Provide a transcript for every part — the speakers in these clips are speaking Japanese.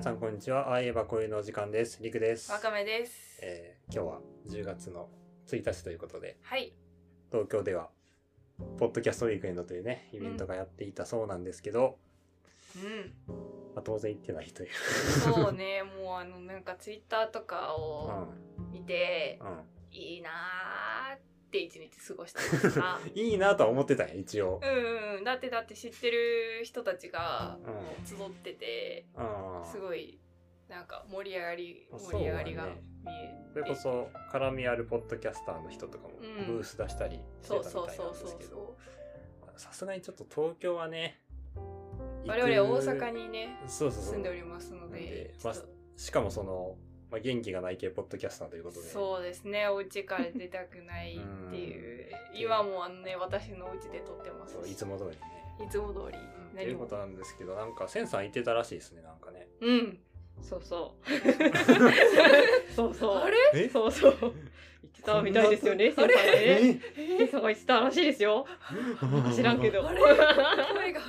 皆さんこんにちは。ああ言えばこういうのお時間です。りくです。わかめです。えー今日は10月の1日ということで、はい。東京では、ポッドキャストウィークエンドというね、イベントがやっていたそうなんですけど、うん。まあ、当然行ってないという。そうね、もうあの、なんかツイッターとかうをん。見て、ういいなーって一日過ごしてました。ん。いいなとは思ってたんや、一応。うんうん。だってだって知ってる人たちがうん。集ってて、あすごい、なんか盛り上がり、盛り上がりが見えそれこそ、絡みあるポッドキャスターの人とかもうんブース出したりしてたそうみたいなんそうそうそうですけど。さすがにちょっと東京はね、我々大阪にね、住んでおりますのでで、まあしかもその、まあ、元気がない系ポッドキャスターということで。そうですねお家から出たくないっていう 今もあのね私のお家で撮ってますそいつも通りね。いつも通りうん、いうことなんですけど、なんか、センさん言ってたらしいですね、なんかね。うんそうそう。そうそう。あれ？え？そうそう。言ってたみたいですよね、先輩がね。え先輩が言ってたらしいですよ。知らんけど。あれ？声が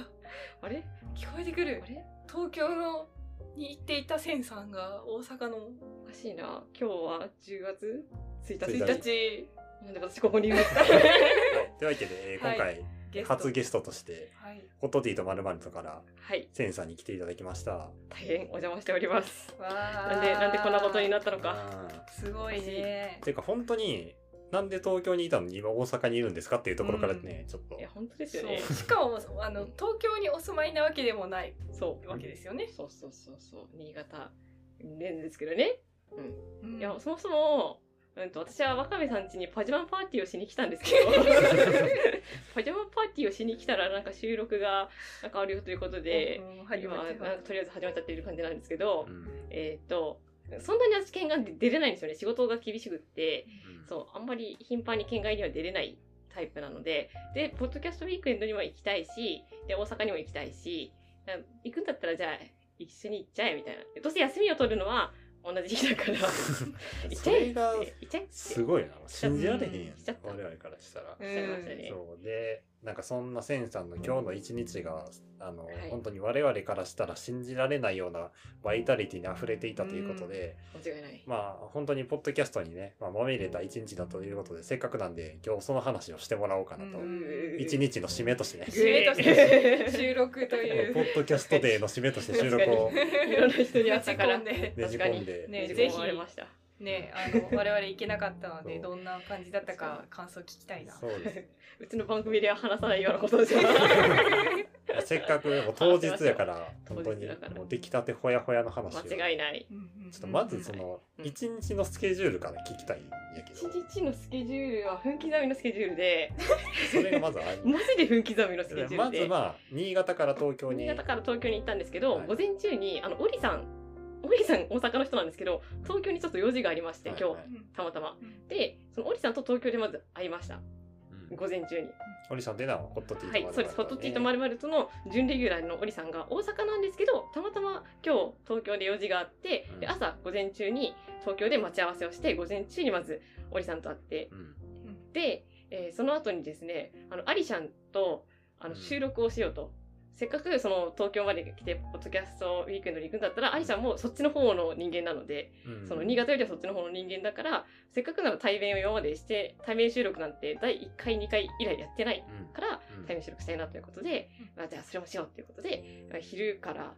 あれ？聞こえてくるあれ？東京のに行っていたセンさんが大阪の。おかしいな。今日は10月？1 1日。1日なんで私ここにいるんですか？はい。というわけで、えーはい。今回、ゲ初ゲストとして、はい。ホットティーとまるまるとから、はい。センさんに来ていただきました。大変お邪魔しております。わなんで、なんでこんなことになったのか。うん。すごいね。てい。うか、本当に、なんで東京にいたの？に今大阪にいるんですか？っていうところからね、ちょっといや、。本当ですよね。しかもあの東京にお住まいなわけでもないそう。わけですよね、そうそうそうそう。新潟なんですけどね。うんいや、そもそも、うんと、私は若部さん家にパジャマパーティーをしに来たんですけど、パジャマパーティーをしに来たら、なんか収録が、なんかあるよということで、うん始今、とりあえず始まっちゃっている感じなんですけど、うんえーっと、そんなに私県外で出れないんですよね。仕事が厳しくって、うんそう、あんまり頻繁に県外には出れないタイプなので、で、ポッドキャストウィークエンドにも行きたいし、で、大阪にも行きたいし、だ行くんだったらじゃあ、一緒に行っちゃえ、みたいな。どうせ休みを取るのは同じ日だから、行っそちゃえ行っちゃえすごいな。信じられへんやんしちゃっ。た我々からしたら。うん。そうでなんかそんなセンさんの今日の一日があの、はい。本当に我々からしたら信じられないようなバイタリティに溢れていたということで、間違いない。まあ本当にポッドキャストにね、まあ、まみれた一日だということでせっかくなんで今日その話をしてもらおうかなと、うん。一日の締めとして。ね締めとして。収録という。ポッドキャストデーの締めとして収録をいろんな人に会った から。打ち込んでねじ込んで、ねぜぜひ。ひ。れました。ねあの我々行けなかったのでどんな感じだったか感想聞きたいな。そうです。うちの番組では話さないようなことじゃせっかくもう当日やから 当本当にもう出来たてほやほやの話を。間違いない。ちょっとまずそのうん一日のスケジュールから聞きたいんやけ一ど、日のスケジュールは分刻みのスケジュールで、それがまずある。マジで分刻みのスケジュールで。まずまあ新潟から東京に。新潟から東京に行ったんですけど、はい。午前中にあのオリさんオリさん大阪の人なんですけど東京にちょっと用事がありまして、今日、はい。はいたまたま。うん。でそのオリさんと東京でまず会いました。うん。午前中に。堀さんでなホットティーとはいそうです。ホットティーとまるるまるとの準レギュラーのオリさんが大阪なんですけどたまたま今日東京で用事があって、うん。で朝午前中に東京で待ち合わせをして午前中にまずオリさんと会って。うん。で、えーその後にですねあのアリシャンとあうん。の収録をしようと、せっかくその東京まで来てポッドキャストウィークエンドに行くんだったらアリシャンもそっちの方の人間なので、うん。その新潟よりはそっちの方の人間だからせっかくなら対面を今までして対面収録なんて第1回2回以来やってないうんからうん。対面収録したいなということで、まあ、じゃあそれもしようということで、まあ昼から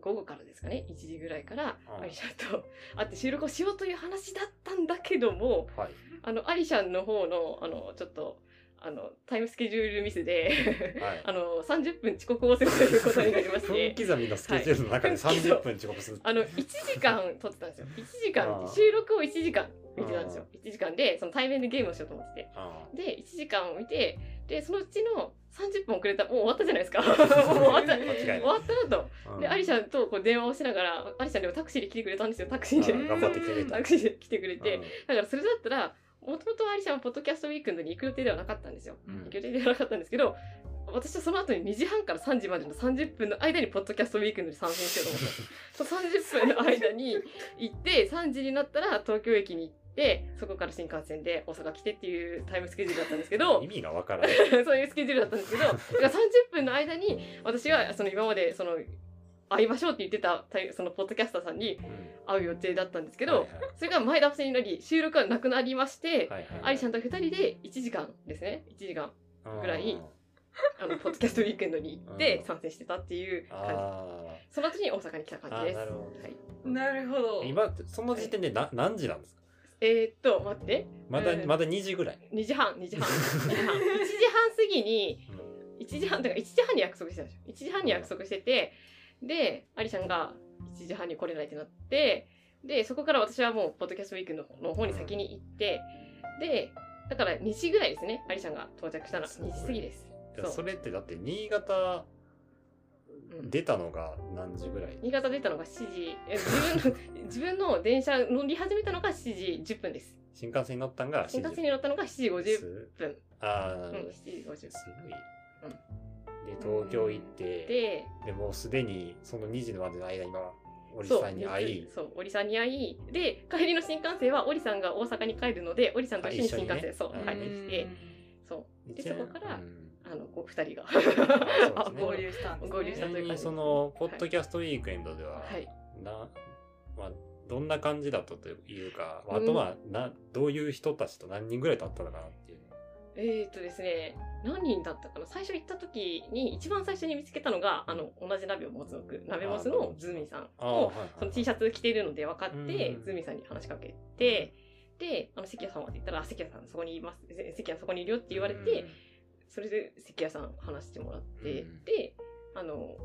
午後からですかね1時ぐらいからうん。アリシャンと会って収録をしようという話だったんだけどもはい。あのアリシャンの方のあのちょっとあのタイムスケジュールミスではい。あの30分遅刻をするということになりまし 分て刻みのスケジュールの中ではい30分遅刻するあの1時間撮ってたんですよ。1時間。収録を1時間見てたんですよ。1時間でその対面でゲームをしようと思って。てあで1時間を見てでそのうちの30分遅れたもう終わったじゃないですか。もう終わった。終わったなとあでアリシャンとこう電話をしながらアリシャンでもタクシーで来てくれたんですよ。タクシーで。あ頑張ってくれた。タクシーで来てくれて。うん。だからそれだったらもともとアリシャンはポッドキャストウィークエンドに行く予定ではなかったんですよ。うん。行く予定ではなかったんですけど私はその後に2時半から3時までの30分の間にポッドキャストウィークエンドに参戦しよ うと思ったその30分の間に行って3時になったら東京駅に行ってそこから新幹線で大阪来てっていうタイムスケジュールだったんですけど意味がわからない。そういうスケジュールだったんですけどだから30分の間に私はその今までその会いましょうって言ってたそのポッドキャスターさんにうん。会う予定だったんですけど、はいはい。それが前倒しになり収録はなくなりまして、はいはいアリシャンと2人で1時間ですね。1時間ぐらいあのポッドキャストウィークエンドに行ってうん。参戦してたっていうあ感じ。あその後に大阪に来た感じです。なるほど。はい、なるほど。ー今その時点でな何時なんですか？えー、っと待って。まだ、うん。まだ2時ぐらい、2時半2時半。2時半。1時半過ぎに1時半だから1時半に約束してたでしょ1時半に約束しててでアリシャンが1時半に来れないってなってでそこから私はもうポッドキャストウィークのの方に先に行ってでだから2時ぐらいですねアリシャンが到着したのは。すごい。2時過ぎです。そそう。れってだって新潟うん。出たのが何時ぐらい、新潟出たのが7時。え自分の 自分の電車乗り始めたのが7時10分です。新幹線に乗ったんが7時。新幹線に乗ったのが7時50す分。ああ、うん7時50すごい、うんで東京行ってででもうすでにその2時までの間今織そうさんに会いそう織さんに会いで帰りの新幹線は織さんが大阪に帰るので織さんと一緒に新幹線、そううん。帰ってきてそう。でそこからうん。あのこう2人が。ね。合流したね。合流ちなしたという感じみにそのポッドキャストウィークエンドでは、はい。なまあ、どんな感じだったというか、うん。あとはなどういう人たちと何人ぐらいだったのかなっえー、っとですね何人だったかな？最初行った時に一番最初に見つけたのがあの同じ鍋を持つのく鍋持つのズーミンさんをその T シャツ着ているので分かって、うんズーミンさんに話しかけて、で、あの関谷さんはって言ったら、あ関谷さんそこにいます、せ関谷さんそこにいるよって言われて、それで関谷さん話してもらって、うん。で、あの、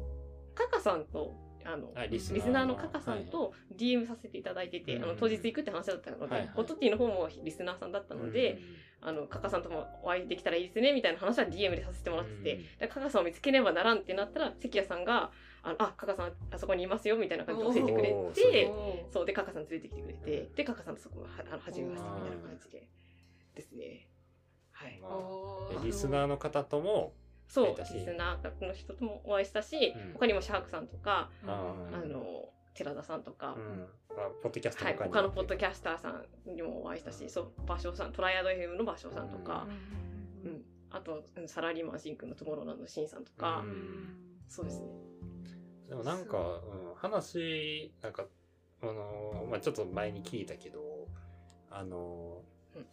カカさんと、あの、はいリリスナーのカカさんと DM させていただいてて、うん。あの当日行くって話だったので、ホットティーの方もリスナーさんだったので、あのカカさんともお会いできたらいいですねみたいな話は DM でさせてもらってて、うカカさんを見つけねばならんってなったら関谷さんが「あのあカカさんあそこにいますよ」みたいな感じで教えてくれてそうでカカさん連れてきてくれてでカカさんとそこはあの初めましてみたいな感じでですね。はい。リスナーの方ともそうリスナーの人ともお会いしたし、うん。他にもシャークさんとか、あー。あの寺田さんとか、ポッドキャストはい、他のポッドキャスターさんにもお会いしたし、そう、芭蕉さん、トライアド FM の芭蕉さんとか、うん、あと、うんサラリーマンシンクのトモローランドシンさんとか、うん。そうですね。でもなんか、うん、話なんかあのーまあちょっと前に聞いたけどあの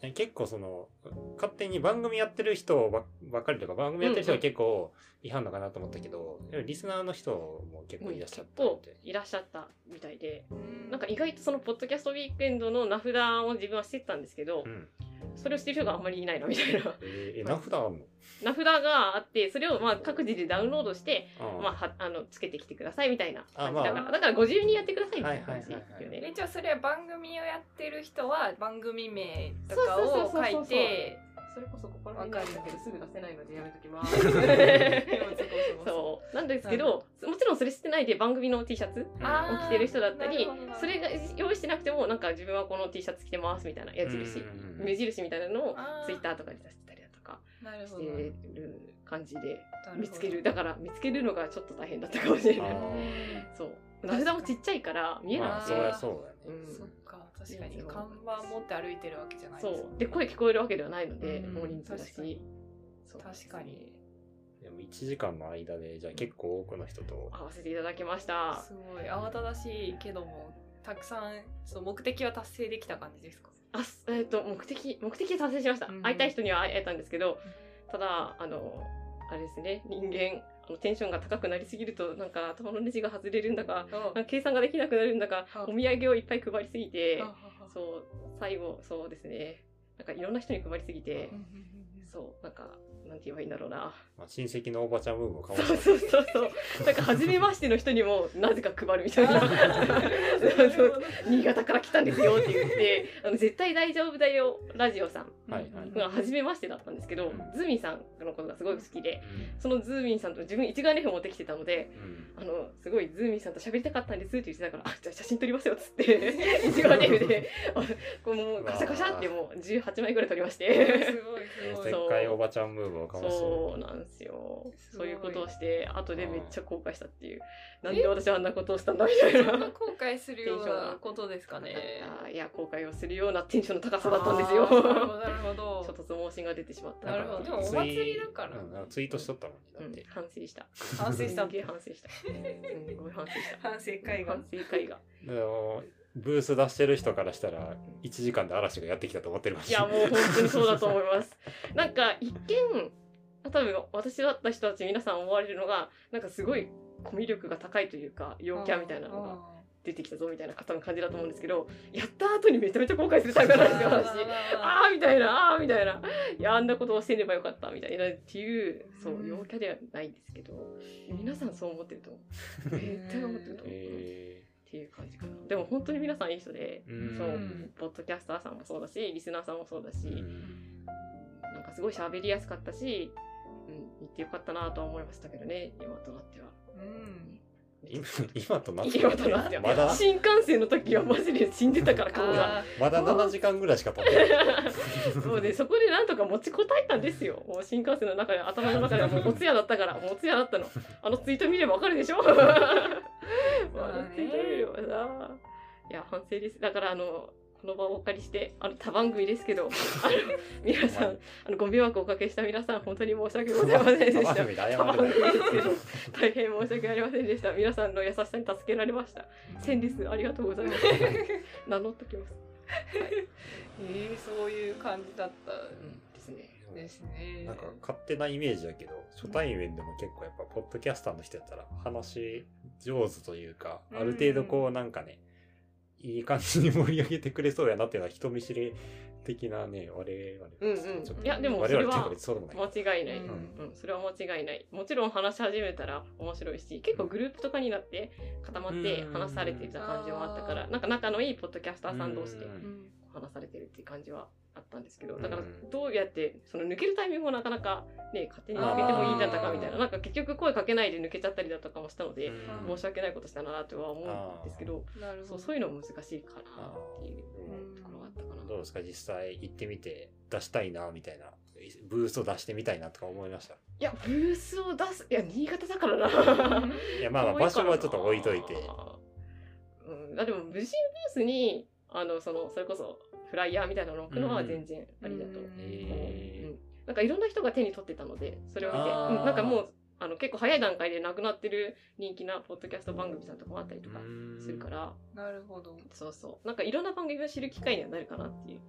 ー結構その勝手に番組やってる人ばばっかりとか番組やってる人が結構違反のかなと思ったけど、でもリスナーの人も結構いらっしゃったみ結構たいいらっしゃったみたいで、うん。なんか意外とそのポッドキャストウィークエンドの名札を自分はしてたんですけど、うんそれをしてる人があんまりいないなみたいな。えー、え名札あんの？名札があって、それをまあ各自でダウンロードして、あまあ、はあのつけてきてくださいみたいな感じ。あまあ。だから、だからご自由にやってくださいみたいな感じ。はいはいはいはい。よね。一応それは番組をやってる人は番組名とかそうそうそうをそう。書いてそれこそここら辺にあるんだけどすぐ出せないのでやめときまそ そうなんですけど、もちろんそれしてないで番組の T シャツあを着てる人だったりそれが用意してなくてもなんか自分はこの T シャツ着てますみたいな矢印目印みたいなのをツイッターとかに出してたりだとかしなるほど。てる感じで見つける。だから見つけるのがちょっと大変だったかもしれない。あそう。名札もちっちゃいから見えなくて、まあそううん。そっか確かに。看板持って歩いてるわけじゃないそですもんね。う。で声聞こえるわけではないので、うん大人数だし確かに。でも1時間の間でじゃあ結構多くの人と、会わせていただきました。すごい。慌ただしいけどもたくさんその目的は達成できた感じですか？あすえっ、と目的目的達成しました、うん。会いたい人には会えたんですけどただあのあれですね人間テンションが高くなりすぎるとなんか頭のネジが外れるんだか計算ができなくなるんだかあお土産をいっぱい配りすぎてあそう最後そうですね。なんかいろんな人に配りすぎてそうなんかなんて言えばいいんだろうな。まあ、親戚のおばちゃんムーブをかそうそうそうそう。なんか初めましての人にもなぜか配るみたいな。新潟から来たんですよって言ってあの絶対大丈夫だよラジオさん。はいはい。が初めましてだったんですけど、うん。ズーミンさんのことがすごい好きでうん。そのズーミンさんと自分一眼レフ持ってきてたのでうん。あのすごいズーミンさんと喋りたかったんですって言ってたからあじゃあ写真撮りますよっつって一眼レフであこうもうカシャカシャってもう18枚ぐらい撮りまして。すごいすごい。そうでっかいおばちゃんムーブをかましてそうなんでですよ。すごいうそいうことをして、後でめっちゃ後悔したっていう。なんで私あんなことをしたんだみたいな。そんな後悔するようなことですかね。いや、後悔をするようなテンションの高さだったんですよ。なるほど、ちょっとど。つ申しが出てしまった。なるほど。でもお祭りだから。うんなんかツイートしとったもんね。だうんって。反省した。反省したすげえ反省した。すんごい反省した。反省会が反。省会が。ブース出してる人からしたら、1時間で嵐がやってきたと思ってるかもしいや、れない。もう本当にそうだと思います。なんか、一見、多分私だった人たち皆さん思われるのが、なんかすごいコミュ力が高いというか、陽キャみたいなのが出てきたぞみたいな方の感じだと思うんですけど、やった後にめちゃめちゃ後悔するタイプなんですよ、私。あーみたいな、あーみたいな。いや、あんなことをしてればよかったみたいなっていう、そうう、ん陽キャではないんですけど、皆さんそう思ってると思う。絶対思ってると思う。えっていう感じかな。でも本当に皆さんいい人で、ーうんそう、ポッドキャスターさんもそうだし、リスナーさんもそうだし、うんなんかすごい喋りやすかったし、うん、言ってよかったなとは思いましたけどね、今となっては。うん。今今となっては。まだ？新幹線の時はマジで死んでたから、顔が。あまだ7時間ぐらいしか経ってない。そうで、そこでなんとか持ちこたえたんですよ。もう新幹線の中で、頭の中ではもうおつやだったから、もうおつやだったの。あのツイート見ればわかるでしょ？あのツイート見ればさ。いや、反省です。だから、あの、この場をお借りして、あの、他番組ですけど、あの、皆さん、あの、ご迷惑をおかけした皆さん、本当に申し訳ございませんでした。番組ですけど、大変申し訳ありませんでした。皆さんの優しさに助けられました。千です。ありがとうございます。名乗っときます。えー、そういう感じだったですね。ですね。なんか勝手なイメージだけど初対面でも結構やっぱポッドキャスターの人やったら話上手というかうんある程度こうなんかねいい感じに盛り上げてくれそうやなっていうのは人見知り的なね我々うんういやでも我それは間違いない、ううん。んそれは間違いない。もちろん話し始めたら面白いし結構グループとかになって固まって話されていた感じはあったからうんなんか仲のいいポッドキャスターさん同士で話されてるっていう感じはあったんですけどうん。だからどうやってその抜けるタイミングもなかなかね勝手に抜けてもいいんだったかみたいな。なんか結局声かけないで抜けちゃったりだとかもしたのでうん。申し訳ないことしたなとは思うんですけどなるほど。そうそういうの難しいかなっていううんところがあったかな。どうですか実際行ってみて出したいなみたいな。ブースを出してみたいなとか思いました？いやブースを出すいや新潟だからな。いやまあまあ場所はちょっと置いといて。うん、あでも無人ブースにあのそのそれこそフライヤーみたいなのを置くのは全然ありだと。思う、うん。なんかいろんな人が手に取ってたのでそれを見て、うんなんかもうあの結構早い段階でなくなってる人気なポッドキャスト番組さんとかもあったりとかするから、なるほど。そうそう。なんかいろんな番組を知る機会にはなるかなっていう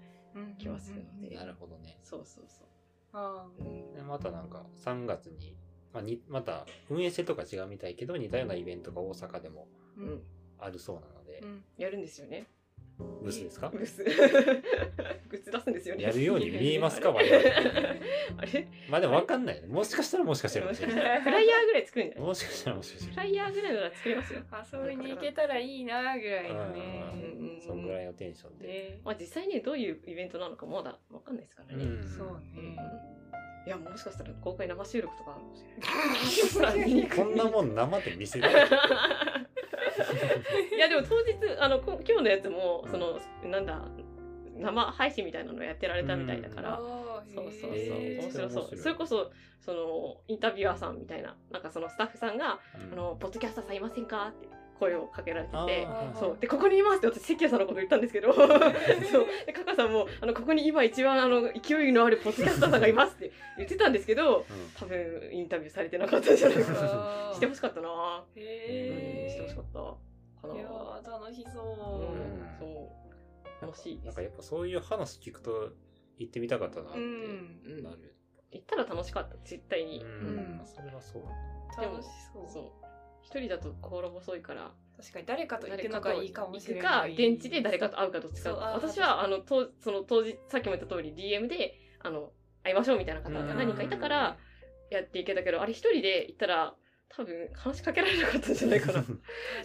気はするので、なるほどね。そうそうそう、あうんでまたなんか3月に、まあ、にまた運営性とか違うみたいけど似たようなイベントが大阪でもーうん、あるそうなので、うん。やるんですよねブースですか？グッズグッズ出すんですよね。やるように見えますか？あ れ我々。あれ？まあでも分かんないね。もしかしたらもしかしたらもしかしたらフライヤーぐらい作るんじゃない？もしかしたらもしかしたらフライヤーぐらいなら作れますよ。遊びに行けたらいいなぐらいのね。うんうんそんぐらいのテンションで、ね。まあ実際にどういうイベントなのかまだわかんないですからね。うん。そううん。ね。いやもしかしたら公開生収録とかあるかもしれない。こんなもん生で見せる？いやでも当日あのこ今日のやつもそのなんだ生配信みたいなのやってられたみたいだから。あーそうそうそう、面白そう。それこそそのインタビュアーさんみたいななんかそのスタッフさんがうん。あの、ポッドキャスターさんいませんかって声をかけられてて、そう。で、ここにいますって私、関谷さんのこと言ったんですけど、そう。で、カカさんも、あの、ここに今一番、あの、勢いのあるポッドキャスターさんがいますって言ってたんですけど、うん多分、インタビューされてなかったんじゃないかな。あ ーしてほしかったなうん、へしてほしかーった。かな。いやー楽しそう。うん、そう。楽しいですなんか。やっぱそういう話聞くと行ってみたかったなってうんなる、行ったら楽しかった、絶対に。うんそれはそう楽しそう。そう。一人だと心細いから、確かに誰かと行くのがいいかもしれ行くか、ない。現地で誰かと会うかどっちか私は、あの、当その当時、さっきも言った通り DM で、あの、会いましょうみたいな方が何人かいたから、やっていけたけど、あれ一人で行ったら、多分話しかけられなかったんじゃないかな。っ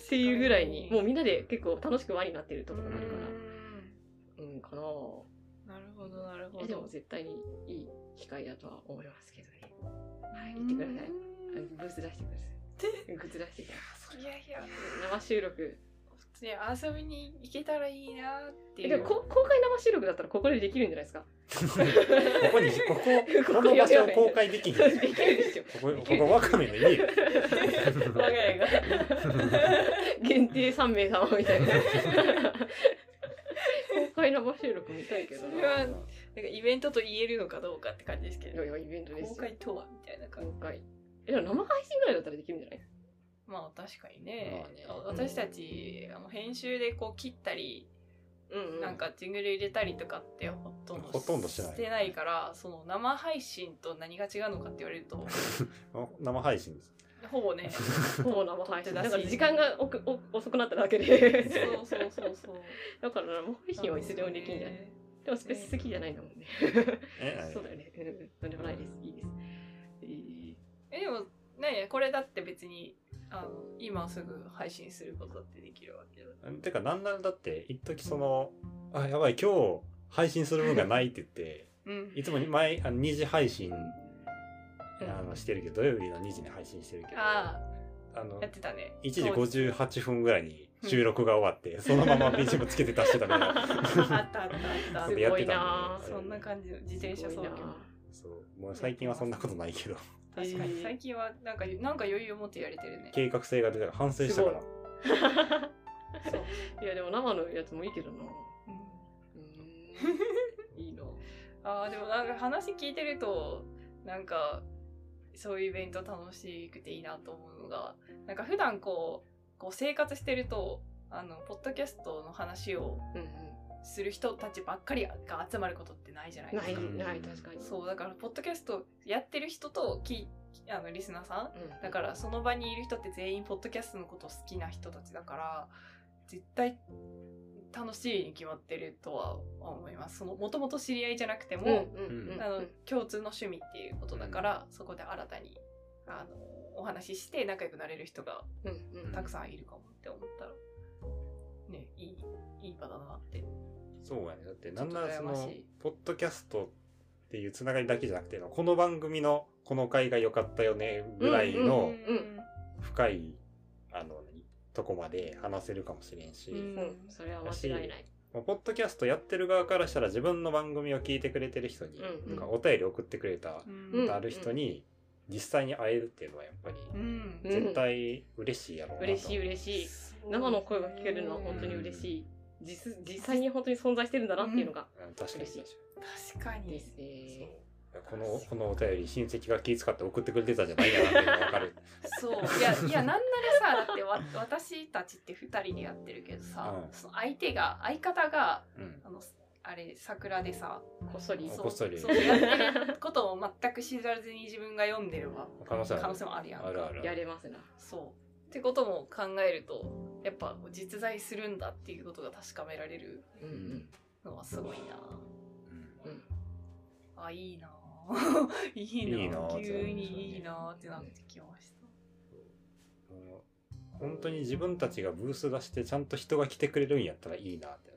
ていうぐらいに、もうみんなで結構楽しく輪になってるところがあるから、うん、かななるほどなるほど。えでも絶対にいい機会だとは思いますけどね。はい、行ってください。ブース出してください。グッズ出してくださいやいや、い。生収録。普通に遊びに行けたらいいなっていう。公開生収録だったらここでできるんじゃないですか？ここに、ここ、この場所を公開できひん。こできるでしょ。こ、ここワカメの家よ。我が家が限定3名様みたいな。公開生収録見たいけどな。それはなんかイベントと言えるのかどうかって感じですけどいやいやイベントですよ。公開とはみたいな感じ公開。え、でも生配信ぐらいだったらできるんじゃない？まあ確かにね,、まあね私たちあの編集でこう切ったり、うんなんかジングル入れたりとかってほとんどほとんどしてないしてないからその生配信と何が違うのかって言われると 生配信です。ほぼね ほぼ生配信。だから時間がおくお遅くなっただけで。そうそうそうそう だから生配信はいつでもできるんじゃない？でもそれ好きじゃないんだもんね。えそうだよね。うん。とんでもないです。いいです。えでもねこれだって別にあの今すぐ配信することだってできるわけだ。てか、なんならだって、一時その、あ、やばい、今日配信する分がないって言って、うん。いつも前、あの2時配信、うん。あのしてるけど、土曜日の2時に配信してるけど、ああのあやってたね。1時58分ぐらいに収録が終わって、そのまま BGM つけて出してたみたいな。あったあったあった。すごいなそんな感じの自転車操業。そう。もう最近はそんなことないけど、確かにえー最近はなんかなんか余裕を持ってやれてるね計画性が出たから反省したから。そう、いやでも生のやつもいいけどな。うんうーん。いいな。あーでもなんか話聞いてるとなんかそういうイベント楽しくていいなと思うのがなんか普段こうこう生活してるとあのポッドキャストの話をうんうん。する人たちばっかりが集まることってないじゃないですないか。ない確かに。そうだからポッドキャストやってる人ときあのリスナーさん？うん。だからその場にいる人って全員ポッドキャストのこと好きな人たちだから絶対楽しいに決まってるとは思いますそのもともと知り合いじゃなくても。あの共通の趣味っていうことだから、そこで新たにあのお話しして仲良くなれる人が。たくさんいるかもって思ったらねいいいい場だなってそうやね。だって、なんならそのポッドキャストっていうつながりだけじゃなくて、この番組のこの回が良かったよね、ぐらいのうん深い、あの、何とこまで話せるかもしれんし、うんうん。それは間違いない。まあポッドキャストやってる側からしたら自分の番組を聞いてくれてる人に、うんなんかお便り送ってくれた、うんある人に実際に会えるっていうのはやっぱりうんうん絶対嬉しいやろうなと、嬉しい嬉しい。生の声が聞けるのは本当に嬉しい。実実際に本当に存在してるんだなっていうのがうん。確かに確かに。確かに。ですね。このこのお便り親戚が気遣って送ってくれてたんじゃないかなっていうのが分かる。そう。いやいやなんならさだってわ私たちって2人でやってるけどさ、うん。その相手が相方がうん。あのあれ桜でさこっそり。そうこっそり。そうやってることを全く知らずに自分が読んでるわ。可能性ある。可能性もあるやんか。あるある。やれますな。そうってことも考えるとやっぱ実在するんだっていうことが確かめられる。のはすごいな。うん。うん。あ いいな。いいな。急にいいなってなってきました。もう本当に自分たちがブース出してちゃんと人が来てくれるんやったらいいなって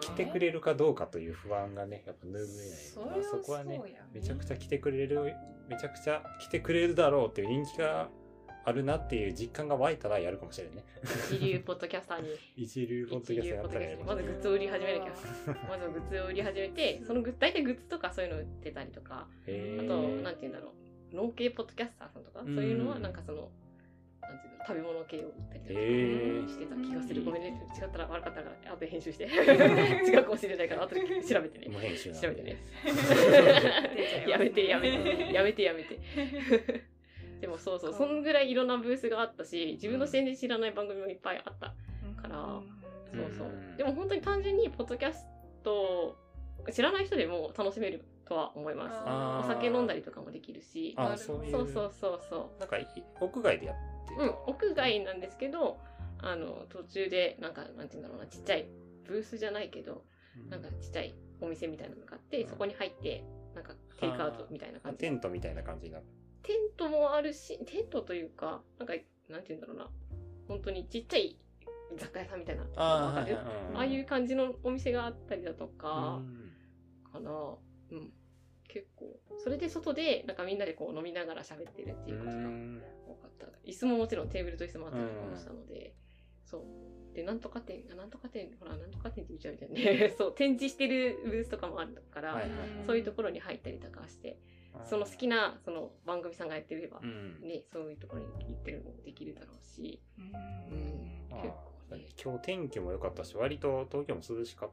来てくれるかどうかという不安がねやっぱ拭えない。それはまあ、そこはねめちゃくちゃ来てくれるめちゃくちゃ来てくれるだろうっていう人気があるなっていう実感が湧いたらやるかもしれないね一流ポッドキャスターに。一流ポッドキャストやったらやるかまずグッズを売り始めなきゃ。まずグッズを売り始めて、そのグッズ、大体グッズとかそういうの売ってたりとか、あと、なんて言うんだろう、農系ポッドキャスターさんとか、そういうのはなんかその、なんていうの、食べ物系を売ったりとかしてた気がする。ごめんね、違った ら悪かったから、後で編集して。違うかもしれないから、後 で調べてね。もう編集調べてね。ややめてやめてやめてやめてでもそうそうそんぐらいいろんなブースがあったし自分の全然知らない番組もいっぱいあったからそうそう。うんでも本当に単純にポッドキャストを知らない人でも楽しめるとは思います。お酒飲んだりとかもできるし。あそういう。そうそうそうそなんかい屋外でやってううん屋外なんですけどあの途中でなんかなんて言うんだろうなちっちゃいブースじゃないけどなんかちっちゃいお店みたいなのがあってそこに入ってなんかテイクアウトみたいな感じ。テントみたいな感じになってテントもあるし、テントというか、なんか、なんて言うんだろうな。本当にちっちゃい雑貨屋さんみたいな。ああいう感じのお店があったりだとか、かな。うん。結構。それで外で、なんかみんなでこう飲みながら喋ってるっていうことが多かった。椅子ももちろんテーブルと椅子もあったりとかもしたので、そう。で、なんとか店、あなんとか店、ほら、なんとか店って言っちゃうみたいね。そう、展示してるブースとかもあるから、そういうところに入ったりとかして、その好きな、その番組さんがやってればう、ん。ね、そういうところに行ってるのもできるだろうし、うんまあ結構ね今日天気も良かったし、割と東京も涼しかっ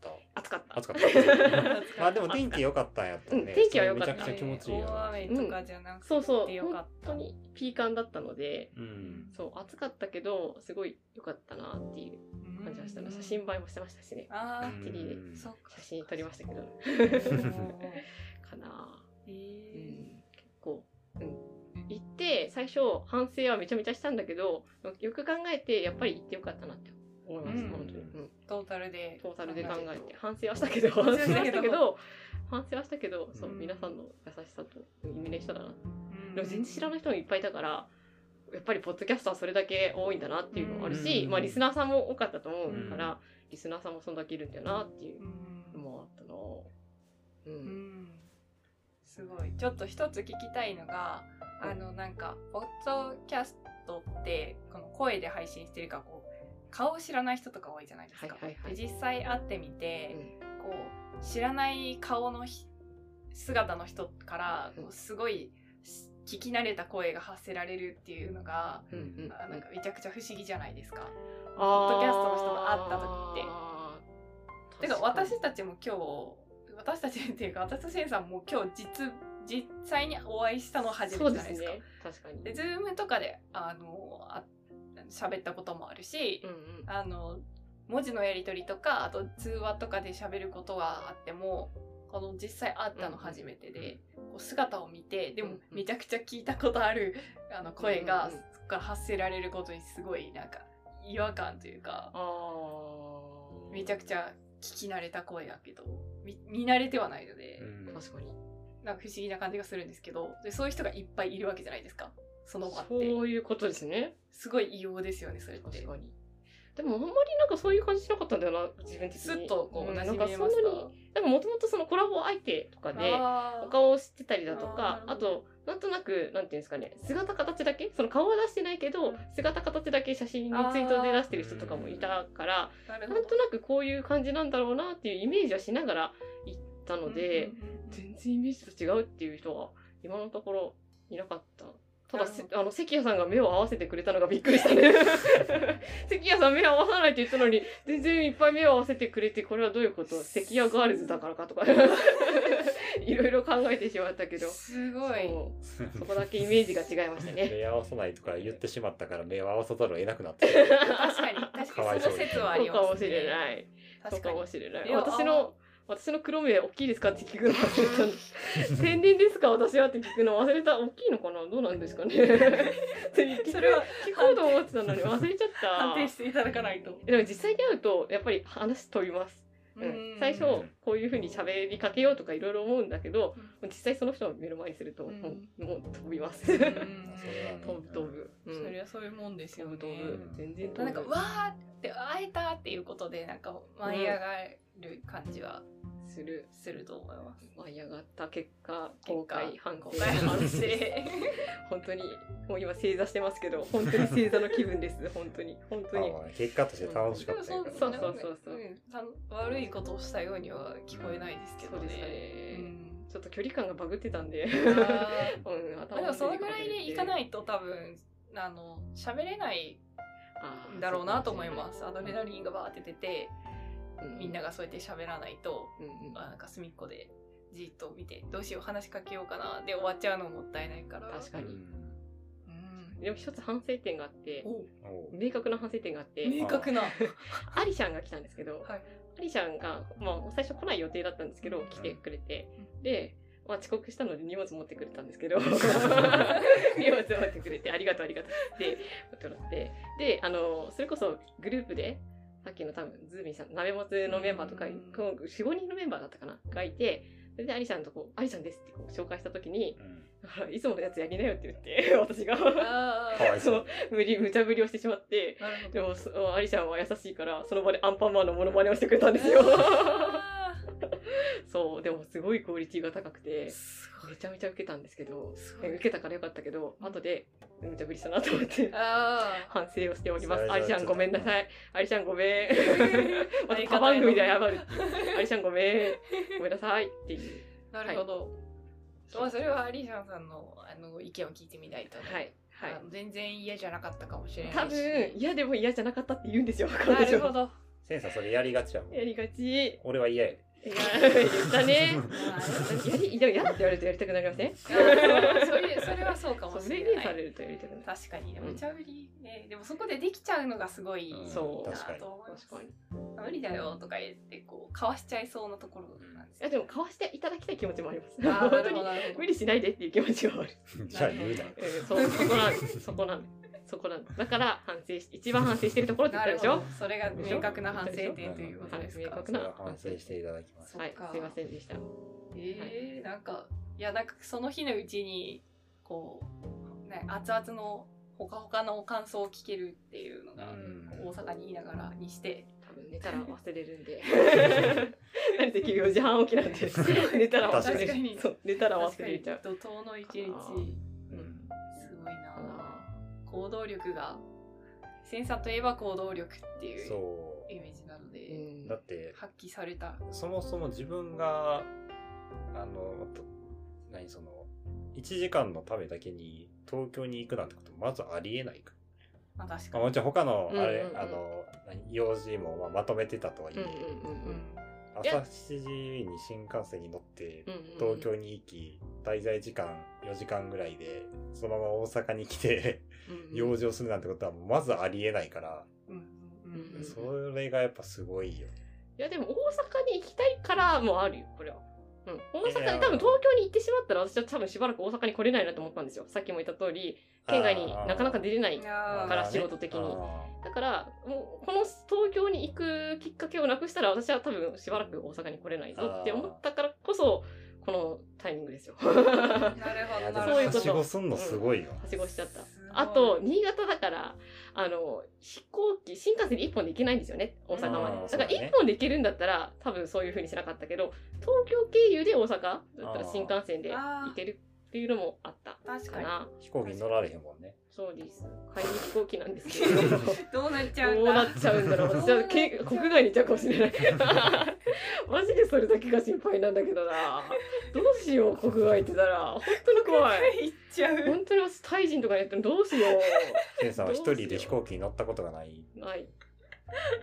た。暑かった。暑かった。まあでも天気良かったんやったね。うん天気は良かっためちゃくちゃ気持ちいいよ大ね。雨とかじゃなくてそうそう、本った当にピーカンだったので、うん。そう、暑かったけど、すごい良かったなっていう感じがしたの。写真映えもしてましたしね。ああバッチリでうんそっか写真撮りましたけど、かな最初、反省はめちゃめちゃしたんだけど、よく考えて、やっぱり行ってよかったなって思います、うん。本当に。うん。トータルで。トータルで考えて、反省はしたけど、反反省はしたたけど、反省はしたけど、そう、うん皆さんの優しさと、意味の人だな。うん。でも全然知らない人もいっぱいいたから、やっぱりポッドキャストはそれだけ多いんだなっていうのもあるし、うん。まあリスナーさんも多かったと思ううん。から、リスナーさんもそんだけいるんだよなっていううんのもあったな。う。うんんすごい。ちょっと一つ聞きたいのがあのなんかポッドキャストってこの声で配信してるからこう顔を知らない人とか多いじゃないですか。はいはい実際会ってみて、うん。こう知らない顔のひ姿の人からこうすごい聞き慣れた声が発せられるっていうのが、うんうん。あなんかめちゃくちゃ不思議じゃないですか。ポッドキャストの人と会った時って。てか私たちも今日私たちっていうか私とシェンさんも今日実実際にお会いしたの初めてじゃないですか。ね。確かに。でズームとかであのあ喋ったこともあるし、うんうん。あの文字のやり取りとかあと通話とかで喋ることがあってもこの実際会ったの初めてで、こう姿を見てでもめちゃくちゃ聞いたことあるあの声が、そこから発せられることにすごいなんか違和感というかめちゃくちゃ聞き慣れた声だけど見見慣れてはないので、うん確かに。なんか不思議な感じがするんですけどでそういう人がいっぱいいるわけじゃないですかその場ってそういうことですね。すごい異様ですよねそれって確かに。でもあんまりなんかそういう感じしなかったんだよな、自分的に。スッとこう、ん馴染みなんかそんなに、なんかもともとそのコラボ相手とかで、お顔を知ってたりだとか、あと、なんとなく、なんていうんですかね、姿形だけその顔は出してないけど、うん。姿形だけ写真にツイートで出してる人とかもいたから、なんとなくこういう感じなんだろうなっていうイメージはしながら行ったので、うんうんうんうん。全然イメージと違うっていう人は今のところいなかった。ただ あの関谷さんが目を合わせてくれたのがびっくりしたね。関谷さん目を合わさないって言ったのに全然いっぱい目を合わせてくれてこれはどういうこと？関谷ガールズだからかとか。いろいろ考えてしまったけど。すごい。そう。そこだけイメージが違いましたね。目合わさないとか言ってしまったから目を合わさざるを得なくなって。確かに。確かにその説はあそうりますね。かもしれない。そうかもしれない。私の私の黒目大きいですか？って聞くの忘れたんです 天然ですか私はって聞くの忘れた。大きいのかな？どうなんですかね？それは聞こうと思ってたのに忘れちゃった。判定していただかないと、でも実際に会うとやっぱり話飛びます、うん。うん。最初こういうふうに喋りかけようとかいろいろ思うんだけどうん。実際その人を目の前にすると、うん。もうもう飛びます、飛ぶ飛ぶ、うん。そりゃそういうもんですよね。飛ぶ飛ぶ。うん。全然飛ぶ。なんかわーって会えたっていうことでなんか舞い上がる感じはするすると思います。舞い上がった結果結果。公開反省公開反省 本当にもう今正座してますけど 本当に正座の気分です。本当に。本当に。まあ結果として楽しかったんやからそうそうそう。そうん。た悪いことをしたようには聞こえないですけどね。そうでしたね。うん。ちょっと距離感がバグってたんで。うんまあ頭でもそのぐらいでいかいないと多分あの喋れないんだろうなと思いますアドレナリンがバーって出てみんなががそうやって喋らないと、うんうん。まあ、なんか隅っこでじっと見てどうしよう話しかけようかなで終わっちゃうのもったいないから。確かに。うん。でも一つ反省点があって明確な反省点があって明確な。アリシャンが来たんですけど、はい。アリシャンが、まあ、最初来ない予定だったんですけど、来てくれて、で、まあ、遅刻したので荷物持ってくれたんですけど、荷物持ってくれて、ありがとうありがとう。って持ってもらって、で、あの、それこそグループで、さっきの多分、ズーミンさん、鍋もつのメンバーとか、うん。こう4、5人のメンバーだったかな？がいて、それでアリシャンとこう、アリシャンですってこう紹介したときに、うん。いつものやつやりなよって言って私が。そう。無理無茶ぶりをしてしまってでもそアリちゃんは優しいからその場でアンパンマンのモノマネをしてくれたんですよ。あ そうでもすごいクオリティが高くてーすごいめちゃめちゃ受けたんですけどすごい受けたからよかったけど後で無茶ぶりしたなと思ってあ反省をしております。アリちゃんごめんなさい。アリちゃんごめん。また他番組で謝る。アリちゃんごめん。ごめんなさいっていう。あなるほど、まあそれはアリシャンさんのあの意見を聞いてみないとね、はい。はい全然嫌じゃなかったかもしれないし多分、嫌でも嫌じゃなかったって言うんですよ。なるほどセンさんそれやりがちやもんやりがち。い俺は嫌やや、言ったね。まあやり、でも嫌だって言われるとやりたくなりません？そういうそれはそうかもしれないされるとやりたくなる。確かにでも茶ぶりねでもそこでできちゃうのがすごいうんそうなと思います確かに。い無理だよとか言ってこうかわしちゃいそうなところなんですや、でも、かわしていただきたい気持ちもあります。本当に無理しないでっていう気持ちがある。じゃあ言うなうんそう、そこなんです。そこなんです。そこなんです。だから、反省し、一番反省してるところって言ったでしょなるほど。それが明確な反省点ということですか。はい明確な反省していただきます。はいすいませんでした。えー、なんかいやなんかその日のうちにこう、ね、熱々のほかほかの感想を聞けるっていうのが、うん。大阪にいながらにして多分寝たら忘れるんで。何せ4時半起きなんで、寝たら忘れ確かに。る。寝たら忘れちゃう。怒涛の一日。うん。すごいな行動力がセンサーといえば行動力っていうそイメージなので、うん。うだって発揮された。そもそも自分があのと何その1時間のためだけに東京に行くなんてことまずありえないか。まあ確まあ、かにもちろん他のあれ、うんうんうん。あの何用事もまあまとめてたとはいえ、うんうんうん。うん朝7時に新幹線に乗って東京に行き滞在時間4時間ぐらいでそのまま大阪に来てうんうん。用事をするなんてことはまずありえないから、それがやっぱすごいよ。いやでも大阪に行きたいからもあるよこれは。うん、大阪に多分東京に行ってしまったら私は多分しばらく大阪に来れないなと思ったんですよ。さっきも言った通り県外になかなか出れないから仕事的に。あだからもうこの東京に行くきっかけをなくしたら私は多分しばらく大阪に来れないぞって思ったからこそこのタイミングですよ。なるほどやでもなるほど。そういうことはしごすんのすごいよ。はしごしちゃった。あと、新潟だから、あの、飛行機、新幹線で1本で行けないんですよね、大阪まで。だからそうだね。1本で行けるんだったら、多分そういう風にしなかったけど、東京経由で大阪だったら新幹線で行けるっていうのもあった確かに。飛行機乗られへんもんね。そうです。帰り飛行機なんですけれども。どうなっちゃうんどうだなっちゃうんだろう。私はけ国外に行っちゃうかもしれない。マジでそれだけが心配なんだけどな。どうしよう、国外行ってたら。本当に怖い。行っちゃう本当に私、タイ人とかにやったらどうしよケンさんは一人で飛行機に乗ったことがないう。ない。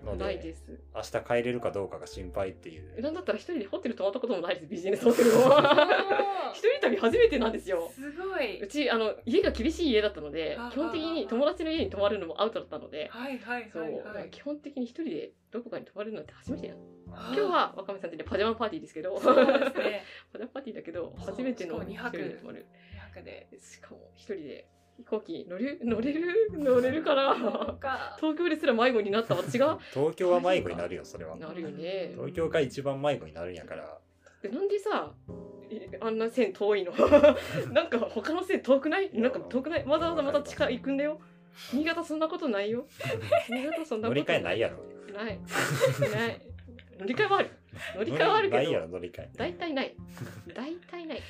のないで、です。明日帰れるかどうかが心配っていう。なんだったら一人でホテル泊まったこともないです、ビジネスホテルも。一人旅初めてなんですよ。すごいうち、あの、家が厳しい家だったのであ、基本的に友達の家に泊まるのもアウトだったので、基本的に一人でどこかに泊まるなんて初めてや今今日は若宮さんちでパジャマパーティーですけど、そうパですね ジャマパーティーだけど、初めてのしかも二泊一人で泊まる。200でしかも一人で飛行機乗れ 乗れる乗れるかなか。東京ですら迷子になった私が 東京は迷子になるよ、それは。なるよね。東京が一番迷子になるんやから。でなんでさえあんな線遠いの？なんか他の線遠くない？なんか遠くない？わざわざまた近い行くんだよ。新潟そんなことないよ。新潟そんなこと乗り換えないやろ。ない。ない。乗り換えはある。乗り換えはあるけないやろ、ど乗り換え。大体ない。大体ない。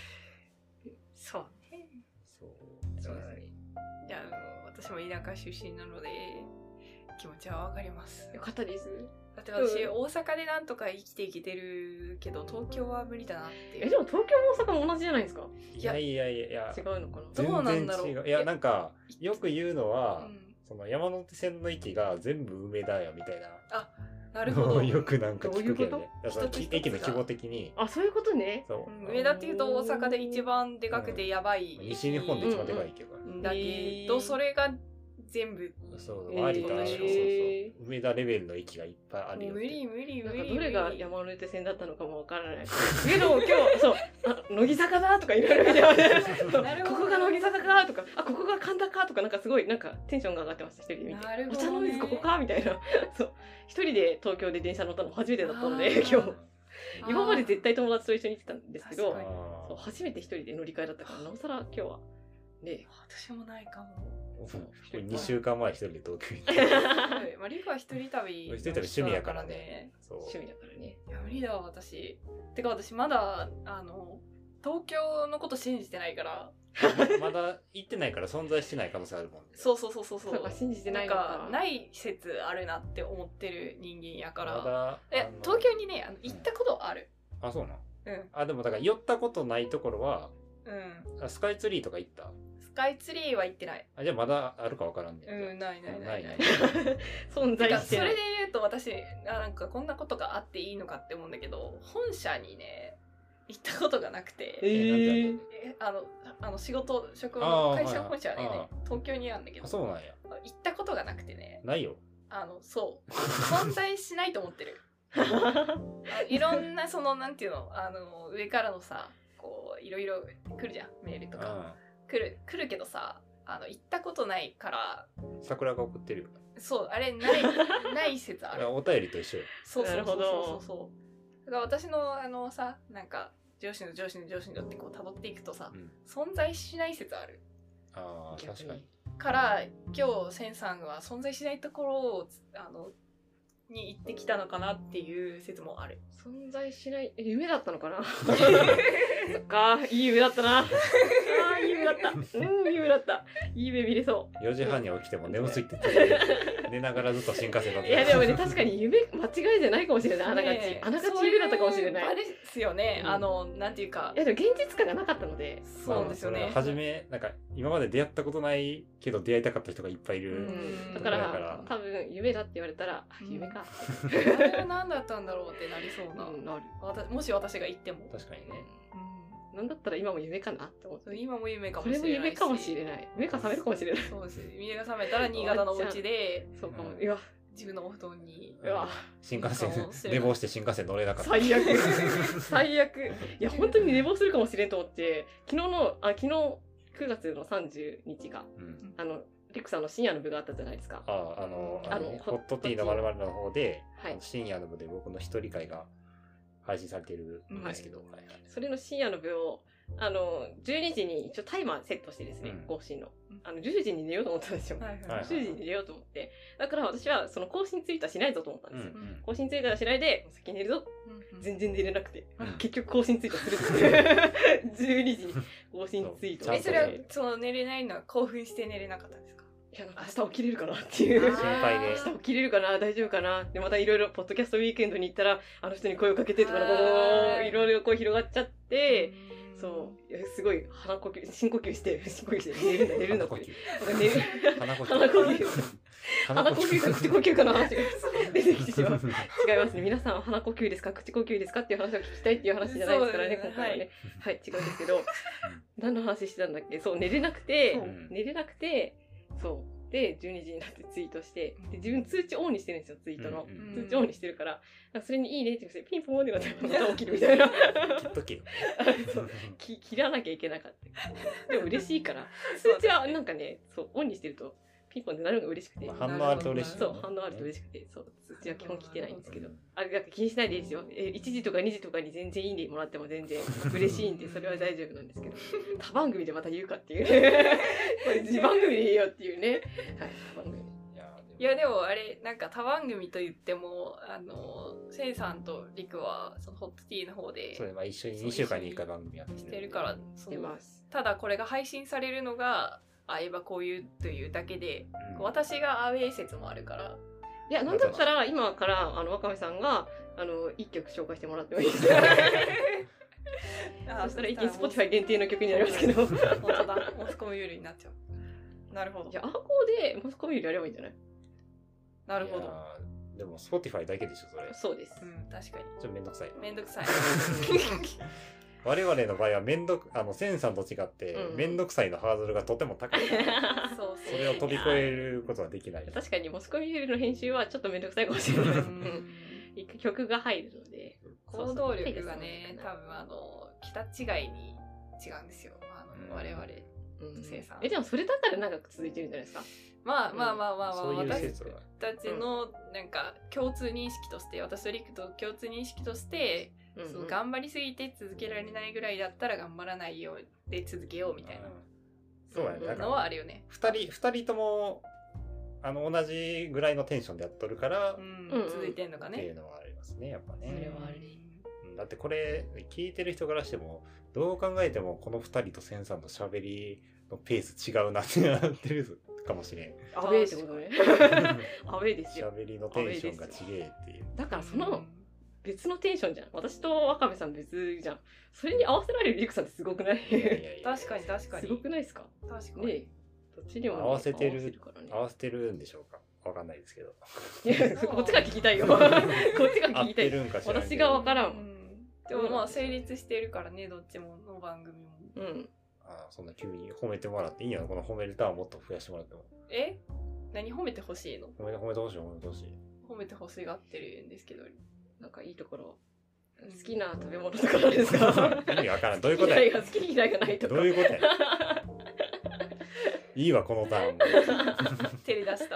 そう。私も田舎出身なので気持ちはわかります。よかったです。だって私、うん。大阪でなんとか生きていけてるけど東京は無理だなっていう。えでも東京も大阪も同じじゃないですか？いや。いやいやいや違、うのかな？どうなんだろう。いや、なんか、よく言うのは、うん。その山手線の駅が全部梅田よみたいななるほど、よくなんか聞くけどどういうね。だからその一つ一つが駅の規模的に、あそういうことね。そう。う。ん。上田っていうと大阪で一番でかくてやばい。駅西日本で一番でかいけど、だけどそれが全部。そう、えー。有田、そうそうそう。え。梅田レベルの駅がいっぱいあるよ無理無理無なん理かどれが山手線だったのかもわからない。けど今日そうあ乃木坂だとかいろいろ見てここが乃木坂かとかあここが神田かとかなんかすごいなんかテンションが上がってました一人で見て。なるほどね。お茶の水ここかみたいな。そう。一人で東京で電車乗ったの初めてだったので今日。今まで絶対友達と一緒に行ってたんですけどそう初めて一人で乗り換えだったからなおさら今日はね。私もないかも。そう。これ2週間前一人で東京行っはい まあ、リクは一人旅の一人旅趣味やからね。そう。趣味だからね。いや無理だわ私。てか私まだあの東京のこと信じてないから。まだ行ってないから存在してない可能性あるもんね。そうそうそうそうそう。そうか信じてないなんのかかない説あるなって思ってる人間やから、まだ。え東京にねあの行ったことある。あ、そうなん。うん。あ、でもだから寄ったことないところは、うん。あスカイツリーとか行ったスカイツリーは行ってない。あ、じゃあまだあるかわからんね。うんないないないない。存在してない。れで言うと私あなんかこんなことがあっていいのかって思うんだけど本社にね行ったことがなくて。えー、えあ。のあの仕事職場あの会ーはいはい。社本社はねあ東京にあるんだけど。あ、そうなんや。行ったことがなくてね。ないよ。あのそう。存在しないと思ってる。あ いろんなそのなんていうのあの上からのさこういろいろ来るじゃんメールとか。う来る来るけどさあの行ったことないからん。桜が送ってるよ。そうあれない ない説あるあお便りと一緒よ。そうそうそうなるほどそうそうだから私のあのさなんか上司の上司の上司のってこう辿っていくとさうん。存在しない説あるあ確かに。から今日センさんは存在しないところをあのに行ってきたのかなっていう説もある存在しないえ夢だったのかな？そっかいい夢だったな夢だったうんだったいい夢見れそ4時半に起きても眠すぎて寝ながらずっと新幹線乗ってういやでもね確かに夢間違いじゃないかもしれない。あながち、あながち夢だったかもしれない。あれですよね、うん。あのなんていうか。いやでも現実感がなかったので。そうなんですよね。初めなんか今まで出会ったことないけど出会いたかった人がいっぱいいる、うん。だからだから。多分夢だって言われたらあうん。夢か、あれは何だったんだろうってなりそうな、うん、なる、わたもし私が行っても、確かにね。うなんだったら今も夢かなって思って。ん、今も夢かもこれもし。れない夢かもしれない。目が覚めるかもしれない。そうです目が覚めたら新潟のお家で。そうかも、うん。いや自分のお布団に。うわ。新幹線寝坊して新幹線乗れなかった。最悪。最悪。いや本当に寝坊するかもしれんと思って。昨日のあ昨日9月の30日がうん。あのリクさんの深夜の部があったじゃないですか。ああのあのあのホットティーのまるまるの方で、はい深夜の部で僕の一人会が配信されてるん。ですけど、はいはい。それの深夜の部をあの12時に一応タイマーセットしてですね、うん。更新の。うん。あの10時に寝ようと思ったんですよ、はいはい10時に寝ようと思って。だから私はその更新ツイートはしないぞと思ったんうんですよ、うん更新ツイートはしないで先に寝るぞ。うん全然寝れなくて、うん。結局更新ツイートするっていう。12時に更新ツイートえそれはその寝れないのは興奮して寝れなかったんですか？いやなんか明日起きれるかなっていう。心配で明日起きれるかな大丈夫かなでまたいろいろポッドキャストウィークエンドに行ったらあの人に声をかけてとかいろいろこう広がっちゃって、うん。そう。すごい鼻呼吸深呼吸して深呼吸して寝るんだ寝るんだって鼻呼吸。鼻呼吸。鼻呼吸。鼻呼吸。か口呼吸。かの話が出てきてしまう違いますね皆さんは鼻呼吸。ですか口呼吸。ですかっていう話を聞きたいっていう話じゃないですからね今回はねはい、違うんですけど何の話してたんだっけそう寝れなくて、うん寝れなくてそう。で12時になってツイートしてで自分通知オンにしてるんですよツイートの、うんうん通知オンにしてるから。かそれに「いいね」って言ってピンポンってなってまた起きるみたいな。切っとけよそう。き切らなきゃいけなかった。でも嬉しいから。通知はなんかねそうオンにしてるとピンポンってなるのが嬉しくて、まあ反応あると嬉しいそう反応あると嬉しくて。そう。通知は基本来てないんですけど。うん。あれなんか気にしないでいいですよ。え1時とか2時とかに全然いいねもらっても全然嬉しいんでそれは大丈夫なんですけど。他番組でまた言うかっていう。ね これ自番組でいいよっていうね。はい他番組。でいやでもあれなんか他番組と言ってもあのせいさんとりくはそのホットティーの方でそれまあ一緒に2週間に1回番組やってしてるからただこれが配信されるのがあえばこういうというだけでうん。私がアウェイ説もあるから。いやなんだったら今からあの若めさんがあの一曲紹介してもらってもいいですか そしたら一気に Spotify 限定の曲になりますけど。本当だ。モスコミ有利になっちゃう。なるほど。いやアーコーでマスコミよりやればいいんじゃない？なるほど。いやーでも Spotify だけでしょそれ。ちょそうです。うん確かに。っとめんどくさい。めんどくさい 我々の場合はめんどくあのセンさんと違ってうん。めんどくさいのハードルがとても高いから そう。そうそれを飛び越えることはできない。確かにモスコミよりの編集はちょっとめんどくさいかもしれない。曲が入るので行動力がね多分あの桁違いに違うんですよ。あの、うん。我々うん。生産えでもそれだから長く続いてるんじゃないですか？まあまあまあまあまあ、私たちのなんか共通認識として私とリクと共通認識としてうんうんそう頑張りすぎて続けられないぐらいだったら頑張らないようで続けようみたいうんそうやね。のはら、あるよね。二人、二人とも、あの、同じぐらいのテンションでやっとるから、っうんうん続いてんのかね。ていうのはありますね、やっぱそれね。はあるねうんだってこれ、聞いてる人からしても、どう考えてもこの二人とセンさんの喋りのペース違うなってなってるかもしれん。アウェーってことねアウェーですよ喋りのテンションが違えっていう。だからその別のテンションじゃん。私と若部さん別じゃん。それに合わせられるリクさんってすごくない？いやいやいや確かに確かに。すごくないですか？確かに。ねえ。どっちにもね合わせてる合わからね。合わせてるんでしょうか？わかんないですけど。いやこっちが聞きたいよ。こっちが合聞きたい。私がわからうん。ん。でもまあ成立してるからねどっちもの番組も。うん。あそんな急に褒めてもらっていいんやこの褒めるターンもっと増やしてもらっても。え？何褒めてほしいの？褒めて褒めてほしい褒めてほしい。褒めてほしがってるんですけど。なんかいいところ好きな食べ物とかなんですか？意味わからん。どういうことや？好き嫌いがないとかどういうことや？いいわ、このターンも。照れ出した。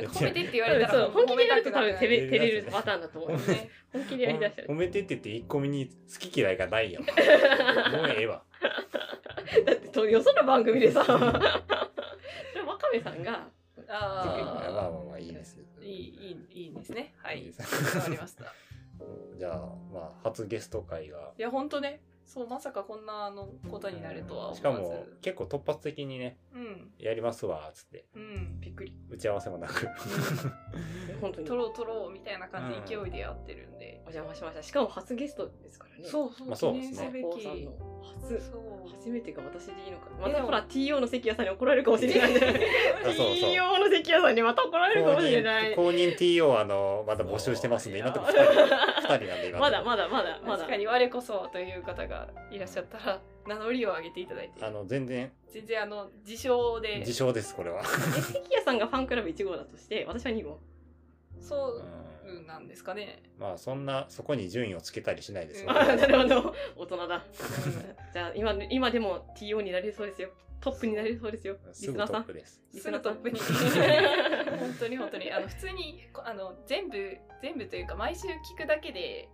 や褒めてって言われたらそう本気でやると多分照れ照れるパターンだと思うね。本気でやりだしたら褒めてって言って一個目に好き嫌いがないやん。もうええわ。だってとよその番組でさそれわかめさんがああ。まあまあまあいいです。いいいいいいですね。はいわかりました。い じゃあ、まあ、初ゲスト会が。や本当ね。そうまさかこんなあのことになるとは思わず。しかも、結構突発的にね、うんやりますわ、つって。うんびっくり。打ち合わせもなく。本当に取ろう取ろうみたいな感じで勢いでやってるんで。お邪魔しましたしかも初ゲストですからねそうそう。まあそうですね初。そう。初めてが私でいいのか。またほら TO の関谷さんに怒られるかもしれない。TO の関谷さんにまた怒られるかもしれない。公認 TO あの、まだ募集してますんで、今のところ2人。二人なんで、まだまだまだまだ。確かに我こそはという方がいらっしゃったら名乗りを上げていただいて。あの、全然、全然あの自称で。自称です、これは。え関谷さんがファンクラブ1号だとして私は2号。そう。うんなんですかね。まあ、そんな、そこに順位をつけたりしないですよ。うん。あ なるほど。大人だ。じゃあ今今でも TO になれそうですよ。トップになれそうですよ。リスナーさん。リスナトップに。本当に本当に。あの普通にこあの全部全部というか毎週聞くだけで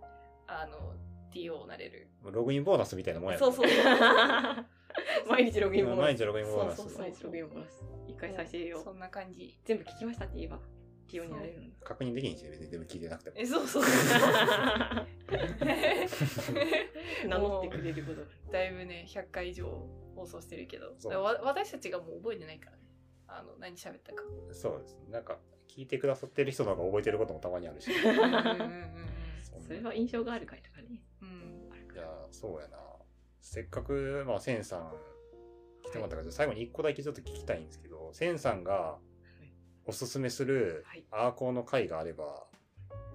あの TO になれる。ログインボーナスみたいなもんやそうそう。毎日ログインボーナス。毎日ログインボーナス。そうそうそう。毎日ログインボーナス。一回再生をそんな感じ。全部聞きましたって言えば TO になれるのに確認できんしね別に。全部聞いてなくても。えそうそう。名乗ってくれること。だいぶね100回以上放送してるけど。そう。わ私たちがもう覚えてないからね。あの何喋ったか。そうですなんか聞いてくださってる人の方が覚えてることもたまにあるし。うんうんうんうん。そんな。それは印象がある回とかね。うんいやそうやな。せっかくまあセンさん来てもらったから最後に一個だけちょっと聞きたいんですけどセンさんがおすすめするはい。アーコーの回があれば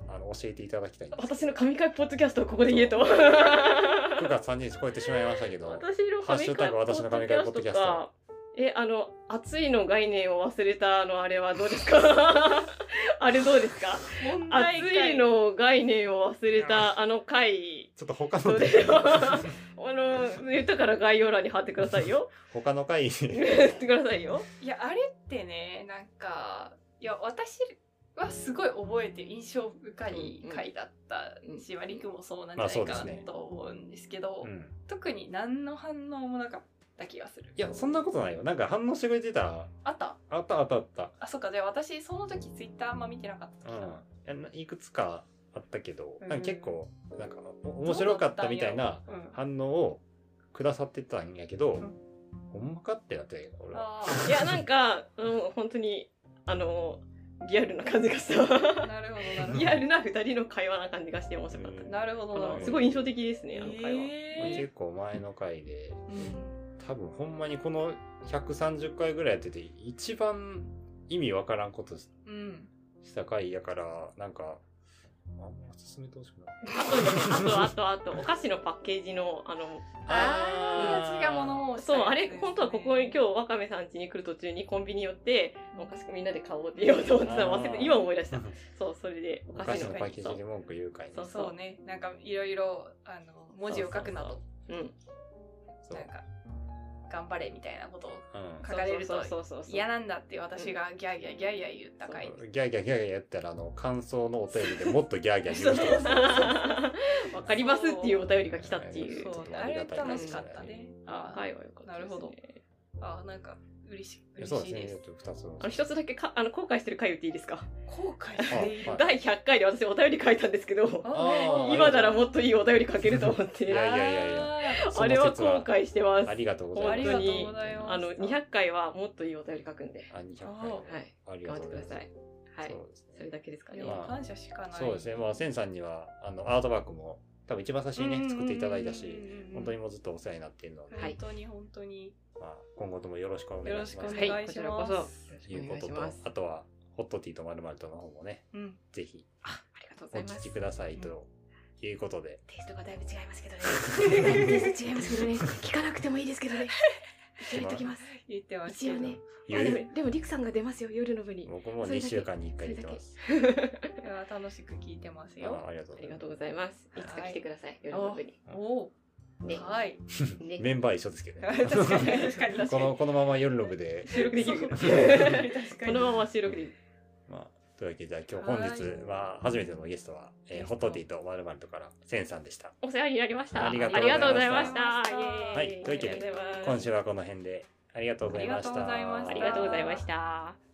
あの教えていただきたい私の神回ポッドキャストをここで言えと。9月30日超えてしまいましたけど私のハッシュタグ私の神回ポッドキャスト。かえあの熱いの概念を忘れたのあれはどうですか？あれどうですか？問題熱解いの概念を忘れたあの回。ちょっと他の あの言ったから概要欄に貼ってくださいよ。他の回。言ってくださいよ。いやあれってねなんかいや私はすごい覚えて印象深い回だったし、まあ、リクもそうなんじゃないかなと思うんですけど、うん。特に何の反応もなかった気がする。いやそんなことないよ。なんか反応してくれてた。あった？あったあったあった。あそっか。じゃあ私その時ツイッターあんま見てなかった時だなうん。いやないくつかあったけど、うん。なんか結構なんかお面白かったみたいなうん。反応をくださってたんやけど、ん。ほんまかってなって俺 いやなんか、うん、本当にあのリアルな感じがした。なるほどなるほど。リアルな二人の会話な感じがして面白かった、うん。なるほどなるほど。すごい印象的ですねあの会話、えー。結構前の回で。うん多分ほんまにこの130回ぐらいやってて一番意味わからんことしうん。した回やからなんかあ進めてほしくない。あとあとあとお菓子のパッケージのあのあー。違うものをそうあれ本当はここに今日わかめさん家に来る途中にコンビニ寄ってお菓子みんなで買おうって言おうと思ってたの。忘れて今思い出した。そうそれでおお菓子の菓子のパッケージ。で文句言う回ねそうそう。ね。なんかいろいろあの文字を書くなどうん。そう。なんか頑張れみたいなことをうん。書かれるとそうそうそうそう嫌なんだって私がギャーギャーギャーギャー言った回そうギャーギャーギャーギャーやったらあの感想のお便りでもっとギャーギャー言うわかりますっていうお便りが来たっていう。そうあれ楽しかったね。あはい、はよかったですね。なるほど。あなんか嬉しいそうです。ねしいです2つのあの一つだけかあの後悔してる回言っていいですか？後悔第100回で私お便り書いたんですけど今ならもっといいお便り書けると思って。いやいやいやいやああれは後悔してます。ありがとうございます。あの200回はもっといいお便り書くんで。あ200あ回。はい。ありが頑張ってくだとうござい。ますさいはいそれだけですかね。感謝しかない。そうですね。まあセンさんにはあのアートワークも多分一番最初にね作っていただいたし本当にもうずっとお世話になっているので、はい。本当に本当に。まあ、今後ともよろしくおよ願いします。ろしくおはい願いしまこちらこそ。よろすいうこととあとはホットティーとまるまるとの方もねうん。ぜひあありがとうごおざいます。聞きくださいということで、テイストがだいぶ違いますけどね。テイスト違いますけどね。聞かなくてもいいですけどね一応言っときます。言ってます一応ね。でもでもリクさんが出ますよ夜の部に。僕も2週間に1回出てます。楽しく聞いてますよ。あありがとうございます。い。つか来てください。夜の部に。おおね。はい。メンバー一緒ですけどね。確かに確かに。確かにこのこのまま夜の部で、収 録できる。このまま収録できるまあ、というわけで今日本日は初めてのゲストは、えーホットティーとまるまるとからセンさんでした。お世話になりました。ありがとうございました。はいというわけで今週はこの辺でありがとうございましたありがとうございました。ありがとうございました